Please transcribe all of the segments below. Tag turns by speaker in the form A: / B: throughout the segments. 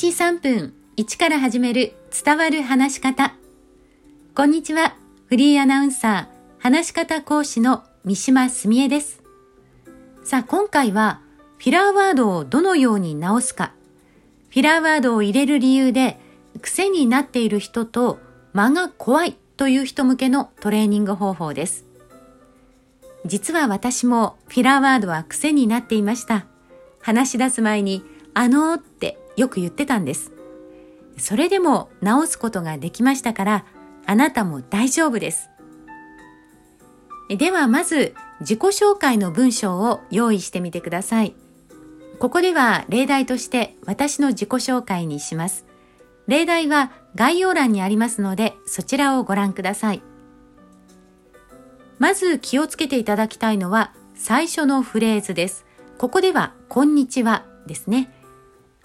A: 日3分1から始める伝わる話し方。こんにちは。フリーアナウンサー、話し方講師の三島澄江です。さあ、今回はフィラーワードをどのように直すか。フィラーワードを入れる理由で癖になっている人と間が怖いという人向けのトレーニング方法です。実は私もフィラーワードは癖になっていました。話し出す前に、あのーってよく言ってたんです。それでも直すことができましたから、あなたも大丈夫です。ではまず自己紹介の文章を用意してみてください。ここでは例題として私の自己紹介にします。例題は概要欄にありますのでそちらをご覧ください。まず気をつけていただきたいのは最初のフレーズです。ここではこんにちはですね。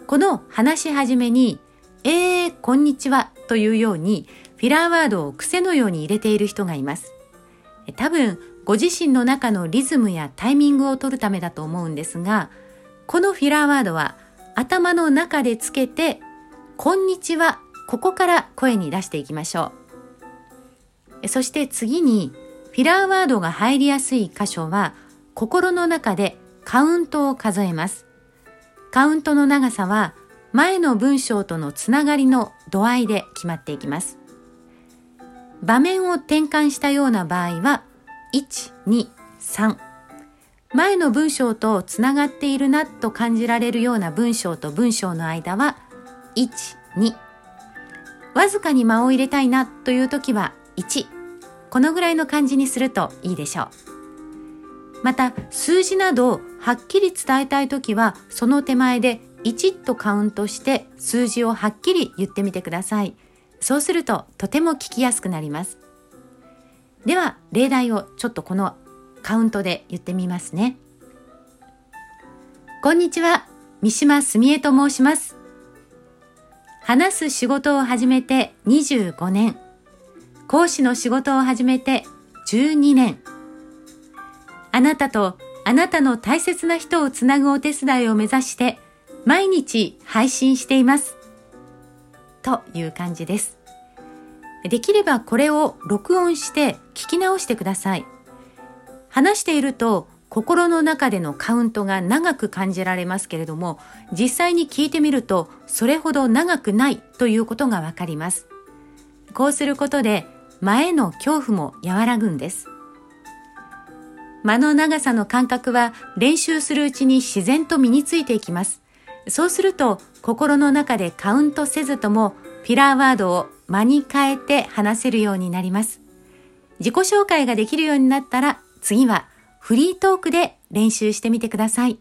A: この話し始めに、えー、こんにちはというように、フィラーワードを癖のように入れている人がいます。多分、ご自身の中のリズムやタイミングを取るためだと思うんですが、このフィラーワードは頭の中でつけて、こんにちは、ここから声に出していきましょう。そして次に、フィラーワードが入りやすい箇所は、心の中でカウントを数えます。カウントの長さは前の文章とのつながりの度合いで決まっていきます。場面を転換したような場合は、1、2、3。前の文章とつながっているなと感じられるような文章と文章の間は、1、2。わずかに間を入れたいなという時は、1。このぐらいの感じにするといいでしょう。また数字などはっきり伝えたい時はその手前で1とカウントして数字をはっきり言ってみてください。そうするととても聞きやすくなります。では例題をちょっとこのカウントで言ってみますね。こんにちは、三島澄江と申します。話す仕事を始めて25年。講師の仕事を始めて12年。あなたとあなたの大切な人をつなぐお手伝いを目指して毎日配信しています。という感じです。できればこれを録音して聞き直してください。話していると心の中でのカウントが長く感じられますけれども、実際に聞いてみるとそれほど長くないということがわかります。こうすることで前の恐怖も和らぐんです。間の長さの感覚は練習するうちに自然と身についていきます。そうすると心の中でカウントせずともピラーワードを間に変えて話せるようになります。自己紹介ができるようになったら次はフリートークで練習してみてください。